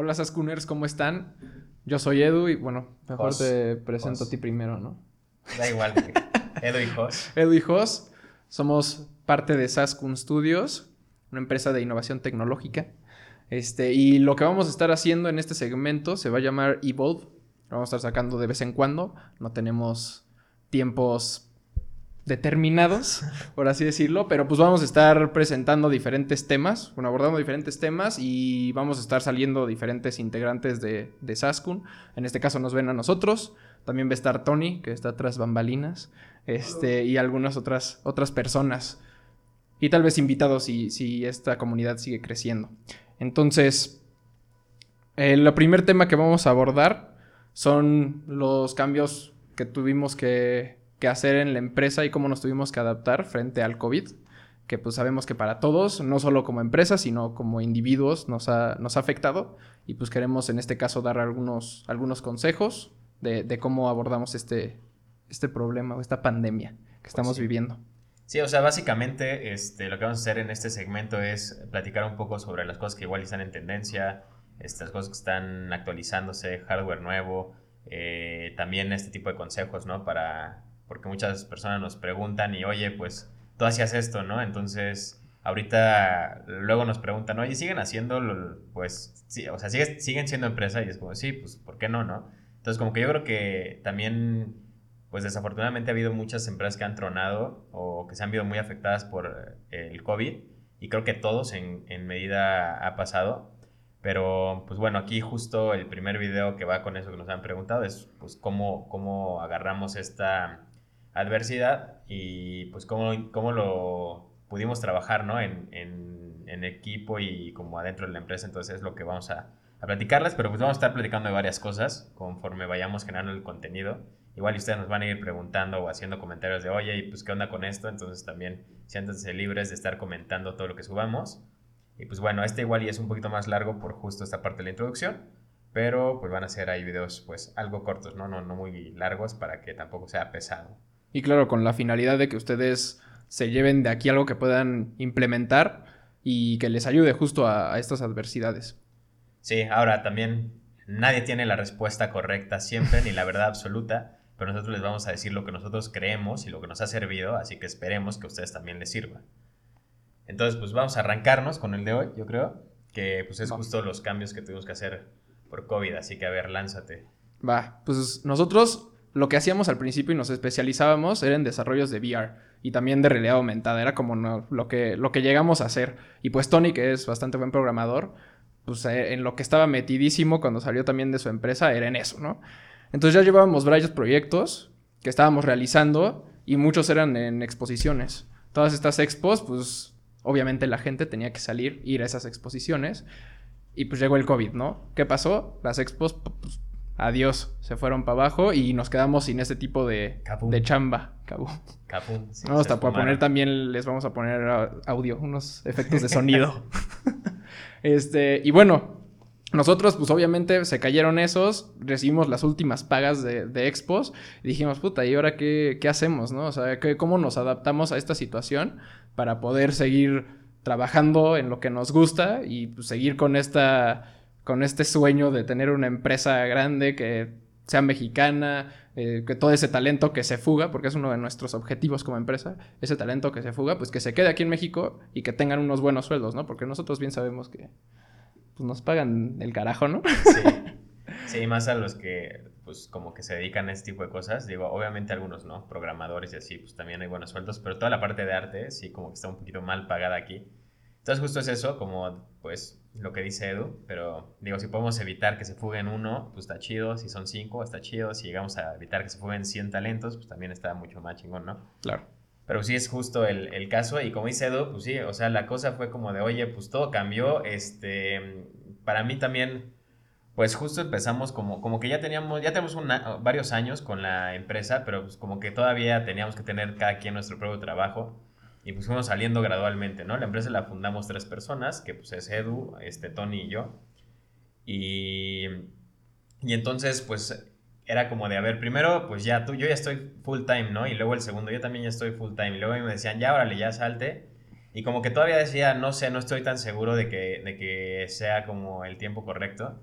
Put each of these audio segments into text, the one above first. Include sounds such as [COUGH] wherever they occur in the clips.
Hola Saskuners, ¿cómo están? Yo soy Edu y bueno, mejor Jos. te presento Jos. a ti primero, ¿no? Da igual. güey. Edo y Jos. [LAUGHS] Edu y Jos, somos parte de Saskun Studios, una empresa de innovación tecnológica. Este, y lo que vamos a estar haciendo en este segmento se va a llamar Evolve. Lo vamos a estar sacando de vez en cuando. No tenemos tiempos determinados, por así decirlo, pero pues vamos a estar presentando diferentes temas, bueno, abordando diferentes temas y vamos a estar saliendo diferentes integrantes de, de Saskun. En este caso nos ven a nosotros, también va a estar Tony, que está tras bambalinas, este, y algunas otras, otras personas. Y tal vez invitados si, si esta comunidad sigue creciendo. Entonces, el primer tema que vamos a abordar son los cambios que tuvimos que, que hacer en la empresa y cómo nos tuvimos que adaptar frente al COVID. Que pues sabemos que para todos, no solo como empresa, sino como individuos, nos ha, nos ha afectado. Y pues queremos en este caso dar algunos, algunos consejos de, de cómo abordamos este, este problema o esta pandemia que estamos sí. viviendo. Sí, o sea, básicamente este, lo que vamos a hacer en este segmento es platicar un poco sobre las cosas que igual están en tendencia, estas cosas que están actualizándose, hardware nuevo, eh, también este tipo de consejos, ¿no? Para, porque muchas personas nos preguntan y, oye, pues tú hacías esto, ¿no? Entonces, ahorita luego nos preguntan, oye, ¿siguen haciendo? Pues, sí, o sea, ¿sigue, siguen siendo empresa y es como, sí, pues, ¿por qué no, no? Entonces, como que yo creo que también pues desafortunadamente ha habido muchas empresas que han tronado o que se han visto muy afectadas por eh, el COVID y creo que todos en, en, medida ha pasado. Pero pues bueno, aquí justo el primer video que va con eso que nos han preguntado es pues cómo, cómo agarramos esta adversidad y pues cómo, cómo lo pudimos trabajar ¿no? en, en, equipo y como adentro de la empresa. Entonces es lo que vamos a, a platicarles, pero pues vamos a estar platicando de varias cosas conforme vayamos generando el contenido. Igual ustedes nos van a ir preguntando o haciendo comentarios de, oye, ¿y pues qué onda con esto? Entonces también siéntanse libres de estar comentando todo lo que subamos. Y pues bueno, este igual y es un poquito más largo por justo esta parte de la introducción, pero pues van a ser ahí videos pues algo cortos, ¿no? No, no muy largos para que tampoco sea pesado. Y claro, con la finalidad de que ustedes se lleven de aquí algo que puedan implementar y que les ayude justo a, a estas adversidades. Sí, ahora también nadie tiene la respuesta correcta siempre ni la verdad absoluta pero nosotros les vamos a decir lo que nosotros creemos y lo que nos ha servido, así que esperemos que a ustedes también les sirva. Entonces, pues vamos a arrancarnos con el de hoy, yo creo, que pues es justo los cambios que tuvimos que hacer por COVID, así que a ver, lánzate. Va, pues nosotros lo que hacíamos al principio y nos especializábamos era en desarrollos de VR y también de realidad aumentada, era como no, lo, que, lo que llegamos a hacer. Y pues Tony, que es bastante buen programador, pues eh, en lo que estaba metidísimo cuando salió también de su empresa era en eso, ¿no? Entonces ya llevábamos varios proyectos que estábamos realizando y muchos eran en exposiciones. Todas estas expos, pues obviamente la gente tenía que salir, ir a esas exposiciones y pues llegó el COVID, ¿no? ¿Qué pasó? Las expos, pues adiós, se fueron para abajo y nos quedamos sin ese tipo de, de chamba. Cabum. Capum. Sí, vamos a poner también, les vamos a poner audio, unos efectos de sonido. [LAUGHS] este, y bueno, nosotros, pues obviamente se cayeron esos, recibimos las últimas pagas de, de expos y dijimos, puta, ¿y ahora qué, qué hacemos, no? O sea, ¿qué, ¿cómo nos adaptamos a esta situación para poder seguir trabajando en lo que nos gusta y pues, seguir con, esta, con este sueño de tener una empresa grande que sea mexicana, eh, que todo ese talento que se fuga, porque es uno de nuestros objetivos como empresa, ese talento que se fuga, pues que se quede aquí en México y que tengan unos buenos sueldos, ¿no? Porque nosotros bien sabemos que pues nos pagan el carajo, ¿no? Sí. [LAUGHS] Sí, más a los que, pues, como que se dedican a este tipo de cosas. Digo, obviamente algunos, ¿no? Programadores y así, pues también hay buenos sueldos, pero toda la parte de arte, sí, como que está un poquito mal pagada aquí. Entonces, justo es eso, como, pues, lo que dice Edu, pero, digo, si podemos evitar que se fuguen uno, pues está chido. Si son cinco, está chido. Si llegamos a evitar que se fuguen 100 talentos, pues también está mucho más chingón, ¿no? Claro. Pero sí es justo el, el, caso y como dice Edu, pues sí, o sea, la cosa fue como de, oye, pues todo cambió, este, para mí también, pues justo empezamos como, como que ya teníamos, ya tenemos una, varios años con la empresa, pero pues como que todavía teníamos que tener cada quien nuestro propio trabajo y pues fuimos saliendo gradualmente, ¿no? La empresa la fundamos tres personas, que pues es Edu, este, Tony y yo, y, y entonces pues era como de, a ver, primero, pues ya tú, yo ya estoy full time, ¿no? Y luego el segundo, yo también ya estoy full time. Y luego me decían, ya, órale, ya salte. Y como que todavía decía, no sé, no estoy tan seguro de que, de que sea como el tiempo correcto.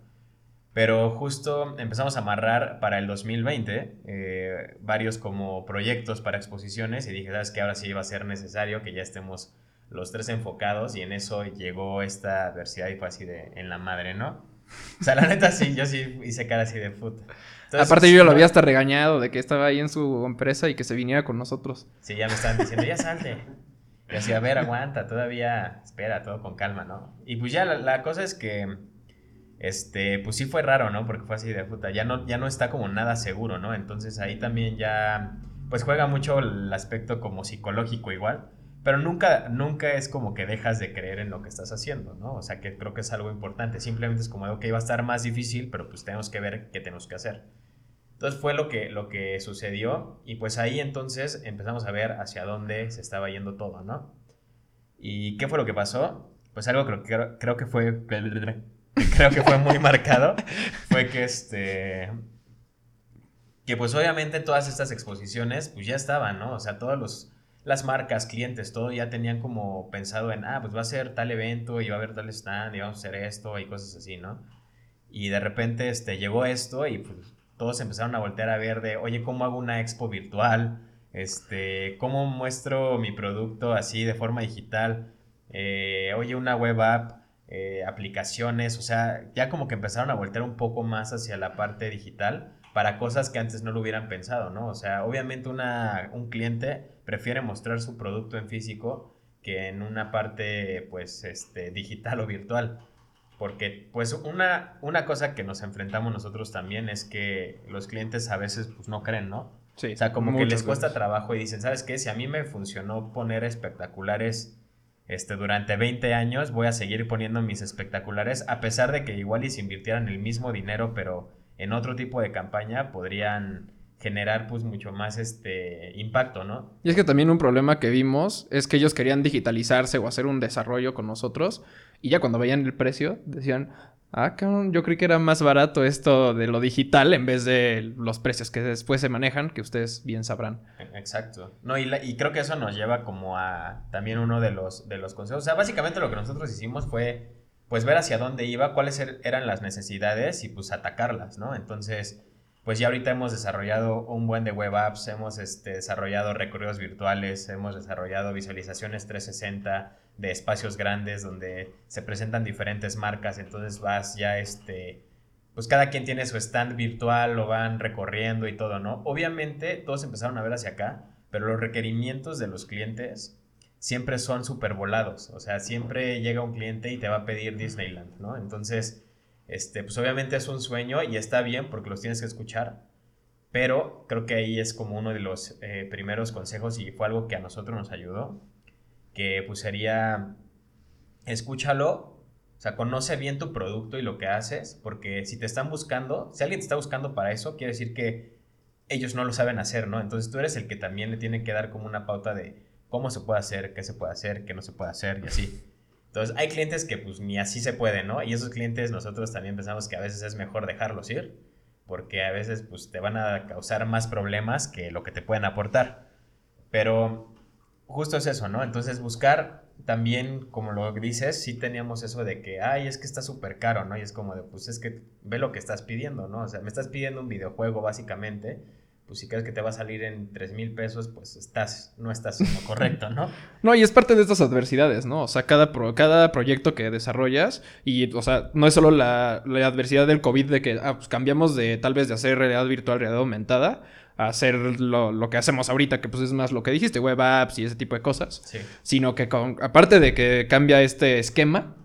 Pero justo empezamos a amarrar para el 2020 eh, varios como proyectos para exposiciones y dije, sabes que ahora sí va a ser necesario que ya estemos los tres enfocados y en eso llegó esta adversidad y fue así de en la madre, ¿no? O sea, la neta sí, yo sí hice cara así de puta. Aparte yo lo había hasta regañado de que estaba ahí en su empresa y que se viniera con nosotros. Sí, ya me estaban diciendo, ya salte. Y así, a ver, aguanta, todavía, espera, todo con calma, ¿no? Y pues ya la cosa es que este, pues sí fue raro, ¿no? Porque fue así de puta, ya no, ya no está como nada seguro, ¿no? Entonces ahí también ya, pues juega mucho el aspecto como psicológico igual, pero nunca, nunca es como que dejas de creer en lo que estás haciendo, ¿no? O sea, que creo que es algo importante, simplemente es como, que iba a estar más difícil, pero pues tenemos que ver qué tenemos que hacer. Entonces fue lo que, lo que sucedió y pues ahí entonces empezamos a ver hacia dónde se estaba yendo todo, ¿no? ¿Y qué fue lo que pasó? Pues algo creo, creo, creo que fue [LAUGHS] creo que fue muy marcado, fue que este... Que pues obviamente todas estas exposiciones pues ya estaban, ¿no? O sea, todos los las marcas, clientes, todo ya tenían como pensado en, ah, pues va a ser tal evento y va a haber tal stand y vamos a hacer esto y cosas así, ¿no? Y de repente este, llegó esto y pues todos empezaron a voltear a ver de, oye, ¿cómo hago una expo virtual? Este, ¿Cómo muestro mi producto así de forma digital? Eh, oye, una web app. Eh, aplicaciones, o sea, ya como que empezaron a voltear un poco más hacia la parte digital para cosas que antes no lo hubieran pensado, ¿no? O sea, obviamente una, un cliente prefiere mostrar su producto en físico que en una parte, pues, este, digital o virtual. Porque, pues, una, una cosa que nos enfrentamos nosotros también es que los clientes a veces, pues, no creen, ¿no? Sí. O sea, como que les cuesta trabajo y dicen, ¿sabes qué? Si a mí me funcionó poner espectaculares este, durante 20 años voy a seguir poniendo mis espectaculares, a pesar de que igual y si invirtieran el mismo dinero, pero en otro tipo de campaña, podrían generar pues mucho más este impacto, ¿no? Y es que también un problema que vimos es que ellos querían digitalizarse o hacer un desarrollo con nosotros y ya cuando veían el precio decían, Ah, cabrón, yo creí que era más barato esto de lo digital en vez de los precios que después se manejan, que ustedes bien sabrán. Exacto. No, y, y creo que eso nos lleva como a también uno de los, de los consejos. O sea, básicamente lo que nosotros hicimos fue pues ver hacia dónde iba, cuáles er, eran las necesidades y pues atacarlas, ¿no? Entonces, pues ya ahorita hemos desarrollado un buen de web apps, hemos este, desarrollado recorridos virtuales, hemos desarrollado visualizaciones 360 de espacios grandes donde se presentan diferentes marcas, entonces vas ya este pues cada quien tiene su stand virtual, lo van recorriendo y todo, ¿no? Obviamente todos empezaron a ver hacia acá, pero los requerimientos de los clientes siempre son súper volados, o sea, siempre llega un cliente y te va a pedir Disneyland, ¿no? Entonces, este, pues obviamente es un sueño y está bien porque los tienes que escuchar, pero creo que ahí es como uno de los eh, primeros consejos y fue algo que a nosotros nos ayudó, que pues sería, escúchalo, o sea, conoce bien tu producto y lo que haces, porque si te están buscando, si alguien te está buscando para eso, quiere decir que ellos no lo saben hacer, ¿no? Entonces tú eres el que también le tiene que dar como una pauta de cómo se puede hacer, qué se puede hacer, qué no se puede hacer y así. Entonces hay clientes que pues ni así se puede, ¿no? Y esos clientes nosotros también pensamos que a veces es mejor dejarlos ir, porque a veces pues te van a causar más problemas que lo que te pueden aportar. Pero justo es eso, ¿no? Entonces buscar también, como lo dices, sí teníamos eso de que, ay, es que está súper caro, ¿no? Y es como de, pues es que ve lo que estás pidiendo, ¿no? O sea, me estás pidiendo un videojuego básicamente, pues si crees que te va a salir en 3 mil pesos, pues estás, no estás como [LAUGHS] correcto, ¿no? no, y es parte de estas adversidades, ¿no? O sea, cada, cada proyecto que desarrollas, y, o sea, no es solo la, la adversidad del COVID de que, ah, pues cambiamos de tal vez de hacer realidad virtual, realidad aumentada, hacer lo, que hacemos ahorita, que pues es más lo que dijiste, web apps y ese tipo de cosas. Sino que con, aparte de que cambia este esquema,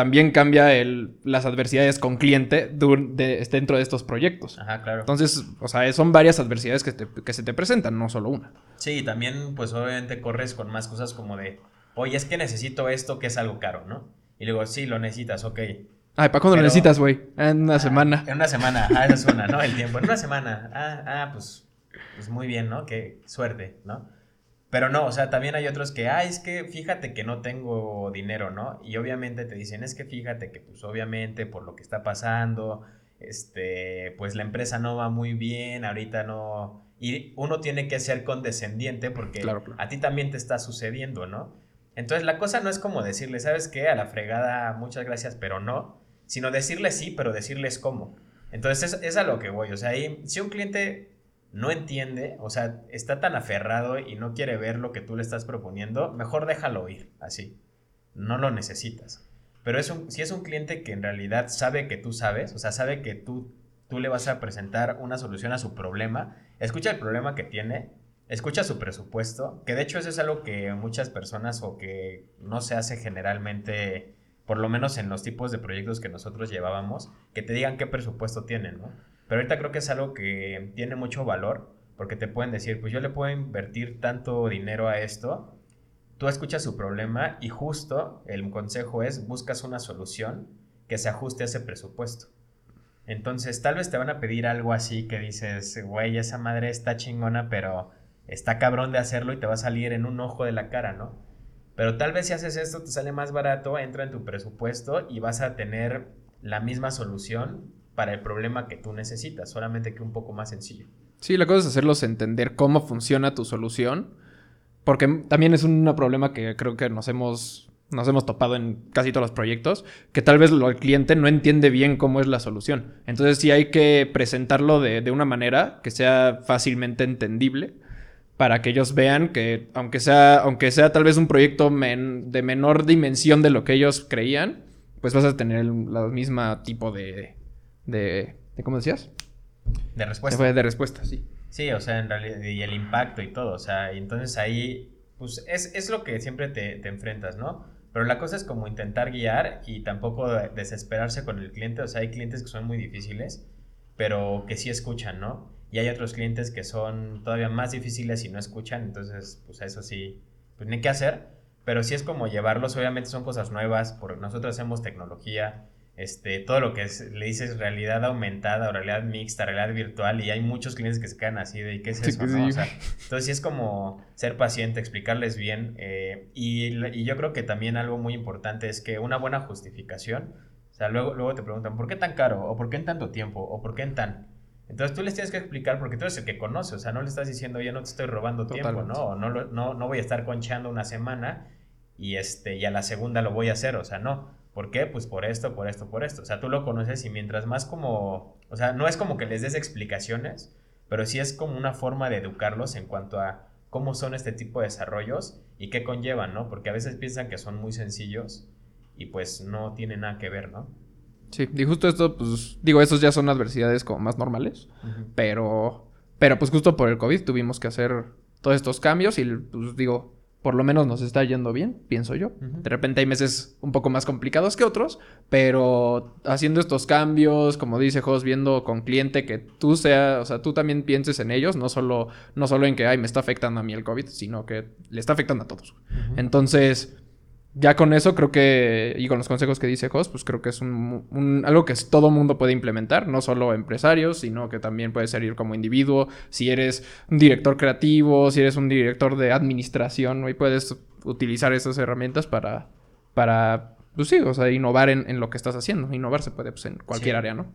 también cambia el, las adversidades con cliente dentro de estos proyectos. Ajá, claro. Entonces, o sea, son varias adversidades que, que se te presentan, no solo una. Sí, también pues obviamente corres con más cosas como de, oye, es que necesito esto que es algo caro, ¿no? Y luego, sí, lo necesitas, ok. Ay, ¿para cuándo lo necesitas, güey? En una ah, semana. En una semana, ah, esa es una, ¿no? El tiempo. En una semana. Ah, ah, pues pues muy bien, ¿no? Qué suerte, ¿no? Pero no, o sea, también hay otros que, ah, es que fíjate que no tengo dinero, ¿no? Y obviamente te dicen, es que fíjate que, pues obviamente por lo que está pasando, este, pues la empresa no va muy bien, ahorita no... Y uno tiene que ser condescendiente porque a ti también te está sucediendo, ¿no? Entonces la cosa no es como decirle, ¿sabes qué? A la fregada, muchas gracias, pero no, sino decirle sí, pero decirles cómo. Entonces es, es a lo que voy, o sea, ahí, si un cliente no entiende, o sea, está tan aferrado y no quiere ver lo que tú le estás proponiendo, mejor déjalo ir, así. No lo necesitas. Pero es un, si es un cliente que en realidad sabe que tú sabes, o sea, sabe que tú, tú le vas a presentar una solución a su problema, escucha el problema que tiene, escucha su presupuesto, que de hecho eso es algo que muchas personas o que no se hace generalmente, por lo menos en los tipos de proyectos que nosotros llevábamos, que te digan qué presupuesto tienen, ¿no? Pero ahorita creo que es algo que tiene mucho valor, porque te pueden decir, pues yo le puedo invertir tanto dinero a esto, tú escuchas su problema y justo el consejo es buscas una solución que se ajuste a ese presupuesto. Entonces, tal vez te van a pedir algo así que dices, güey, esa madre está chingona, pero está cabrón de hacerlo y te va a salir en un ojo de la cara, ¿no? Pero tal vez si haces esto te sale más barato, entra en tu presupuesto y vas a tener la misma solución para el problema que tú necesitas, solamente que un poco más sencillo. Sí, la cosa es hacerlos entender cómo funciona tu solución porque también es un problema que creo que nos hemos, nos hemos topado en casi todos los proyectos, que tal vez el cliente no entiende bien cómo es la solución. Entonces sí hay que presentarlo de, de una manera que sea fácilmente entendible para que ellos vean que aunque sea, aunque sea tal vez un proyecto de menor dimensión de lo que ellos creían, pues vas a tener el misma tipo de, de, de ¿cómo decías? De respuesta. De respuesta, sí. Sí, o sea, en realidad, y el impacto y todo, o sea, y entonces ahí, pues es, es lo que siempre te, te, enfrentas, ¿no? Pero la cosa es como intentar guiar y tampoco desesperarse con el cliente, o sea, hay clientes que son muy difíciles, pero que sí escuchan, ¿no? Y hay otros clientes que son todavía más difíciles y no escuchan, entonces, pues eso sí, pues ni qué hacer, pero sí es como llevarlos, obviamente son cosas nuevas, porque nosotros hacemos tecnología, este, todo lo que le dices realidad aumentada realidad mixta, realidad virtual, y hay muchos clientes que se quedan así de, ¿qué es eso? entonces sí es como ser paciente, explicarles bien, eh, y, y, yo creo que también algo muy importante es que una buena justificación, o sea, luego, luego te preguntan, ¿por qué tan caro? ¿O por qué en tanto tiempo? ¿O por qué en tan? Entonces tú les tienes que explicar porque tú eres el que conoce, o sea, no le estás diciendo, yo no te estoy robando tiempo, ¿no? O no, no, no voy a estar conchando una semana y, este, y a la segunda lo voy a hacer, o sea, no ¿Por qué? Pues por esto, por esto, por esto. O sea, tú lo conoces y mientras más como, o sea, no es como que les des explicaciones, pero sí es como una forma de educarlos en cuanto a cómo son este tipo de desarrollos y qué conllevan, ¿no? Porque a veces piensan que son muy sencillos y pues no tiene nada que ver, ¿no? Sí, y justo esto, pues digo, esos ya son adversidades como más normales, pero, pero pues justo por el COVID tuvimos que hacer todos estos cambios y pues digo, por lo menos nos está yendo bien, pienso yo. De repente hay meses un poco más complicados que otros, pero haciendo estos cambios, como dice Jos, viendo con cliente que tú sea, o sea, tú también pienses en ellos, no solo, no solo en que, ay, me está afectando a mí el COVID, sino que le está afectando a todos. Entonces, ya con eso creo que, y con los consejos que dice Jos, pues creo que es un, algo que todo mundo puede implementar, no solo empresarios, sino que también puede servir como individuo, si eres un director creativo, si eres un director de administración, y puedes utilizar esas herramientas para, para pues sí, o sea, innovar en, lo que estás haciendo. Innovar se puede pues, en cualquier área, ¿no?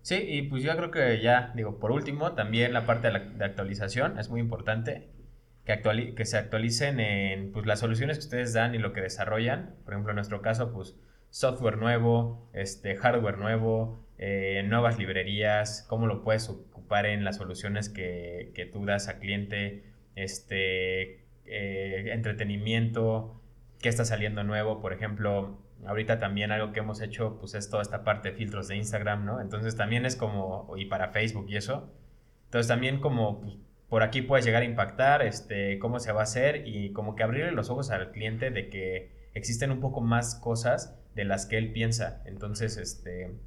Sí, y pues yo creo que ya, digo, por último, también la parte de, la, de actualización es muy importante que, que se actualicen en pues, las soluciones que ustedes dan y lo que desarrollan. Por ejemplo, en nuestro caso, pues software nuevo, este, hardware nuevo, eh, nuevas librerías, cómo lo puedes ocupar en las soluciones que, que tú das a cliente, este, eh, entretenimiento, qué está saliendo nuevo, por ejemplo, ahorita también algo que hemos hecho, pues es toda esta parte de filtros de Instagram, ¿no? Entonces también es como, y para Facebook y eso, entonces también como pues, por aquí puedes llegar a impactar, este, cómo se va a hacer y como que abrirle los ojos al cliente de que existen un poco más cosas de las que él piensa. Entonces, este,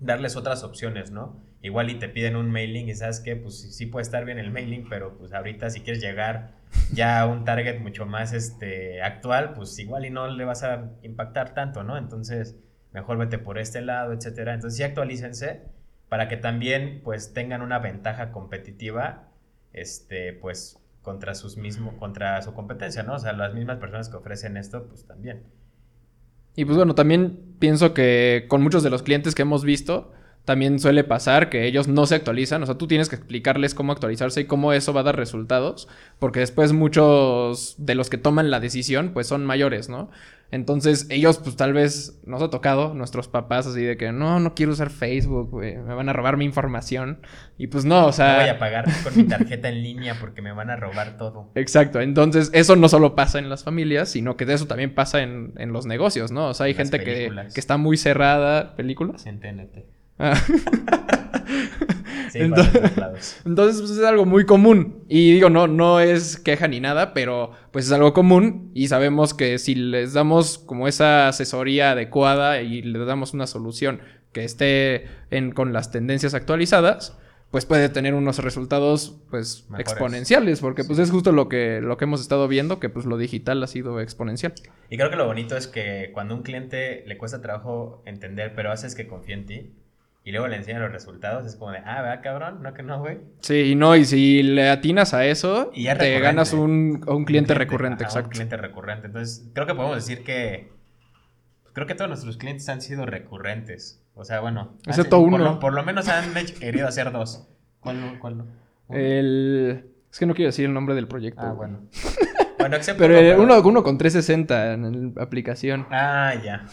darles otras opciones, ¿no? Igual y te piden un mailing y sabes que, pues sí puede estar bien el mailing, pero pues ahorita si quieres llegar ya a un target mucho más este, actual, pues igual y no le vas a impactar tanto, ¿no? Entonces, mejor vete por este lado, etcétera. Entonces, sí actualícense para que también pues tengan una ventaja competitiva este, pues contra sus mismos, contra su competencia, ¿no? O sea, las mismas personas que ofrecen esto, pues también. Y pues bueno, también pienso que con muchos de los clientes que hemos visto, también suele pasar que ellos no se actualizan. O sea, tú tienes que explicarles cómo actualizarse y cómo eso va a dar resultados. Porque después muchos de los que toman la decisión, pues son mayores, ¿no? Entonces, ellos, pues tal vez nos ha tocado, nuestros papás, así de que no, no quiero usar Facebook, güey, me van a robar mi información. Y pues no, o sea. No voy a pagar con mi tarjeta en línea porque me van a robar todo. Exacto. Entonces, eso no solo pasa en las familias, sino que de eso también pasa en, en los negocios, ¿no? O sea, hay gente que, que, está muy cerrada. ¿Películas? En TNT. Ah. [LAUGHS] entonces, [LAUGHS] entonces pues, es algo muy común. Y digo, no, no es queja ni nada, pero pues es algo común. Y sabemos que si les damos como esa asesoría adecuada y les damos una solución que esté en, con las tendencias actualizadas, pues puede tener unos resultados pues exponenciales, porque pues es justo lo que, lo que hemos estado viendo, que pues lo digital ha sido exponencial. Y creo que lo bonito es que cuando a un cliente le cuesta trabajo entender, pero haces que confíe en ti, y luego le enseñan los resultados, es como de, ah, ¿verdad, cabrón? No, que no, güey. Sí, y no, y si le atinas a eso, te ganas un, un, cliente, recurrente, exacto. Un cliente recurrente. Entonces, creo que podemos decir que. Creo que todos nuestros clientes han sido recurrentes. O sea, bueno. Excepto uno. Por lo, menos han querido hacer dos. ¿Cuál, cuál El. Es que no quiero decir el nombre del proyecto. Ah, bueno. [LAUGHS] Bueno, excepto pero, Uno, uno, con 360 en la aplicación. Ah, ya.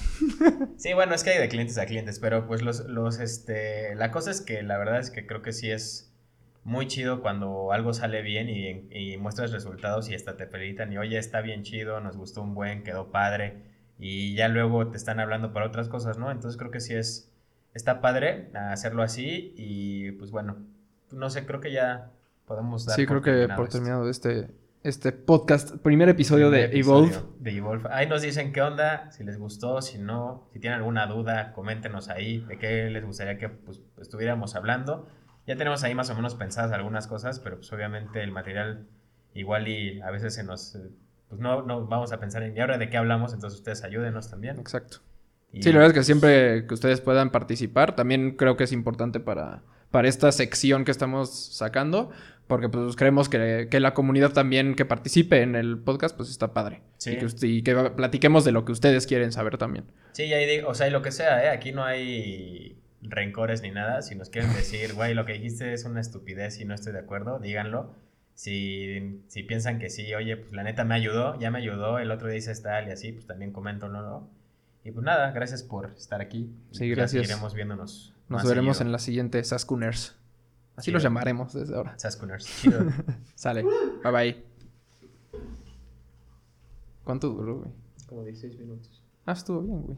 Sí, bueno, es que hay de clientes a clientes, pero pues los, los, este, la cosa es que la verdad es que creo que sí es muy chido cuando algo sale bien y, y muestras resultados y hasta te felicitan y oye, está bien chido, nos gustó un buen, quedó padre y ya luego te están hablando para otras cosas, ¿no? Entonces creo que sí es, está padre hacerlo así y pues bueno, no sé, creo que ya podemos dar. Sí, creo que por terminado este este podcast, primer episodio de Evolve. De Evolve. Ahí nos dicen qué onda, si les gustó, si no, si tienen alguna duda, coméntenos ahí de qué les gustaría que pues, estuviéramos hablando. Ya tenemos ahí más o menos pensadas algunas cosas, pero pues obviamente el material igual y a veces se nos... Pues no, no vamos a pensar en, ¿y ahora de qué hablamos? Entonces ustedes ayúdenos también. Exacto. Sí, la verdad es que siempre que ustedes puedan participar, también creo que es importante para, para esta sección que estamos sacando, porque pues creemos que, la comunidad también que participe en el podcast pues está padre. Sí. Y que, platiquemos de lo que ustedes quieren saber también. Sí, y ahí, o sea, y lo que sea, ¿eh? Aquí no hay rencores ni nada. Si nos quieren decir, güey, lo que dijiste es una estupidez y no estoy de acuerdo, díganlo. Si, si piensan que sí, oye, pues la neta me ayudó, ya me ayudó, el otro dice tal y así, pues también comento, ¿no? no. Y pues nada, gracias por estar aquí. Sí, gracias. Seguiremos viéndonos. Nos veremos en la siguiente Saskuners. Así los llamaremos desde ahora. Saskuners. [LAUGHS] Sale. Bye bye. ¿Cuánto duró, güey? Como 16 minutos. Ah, estuvo bien, güey.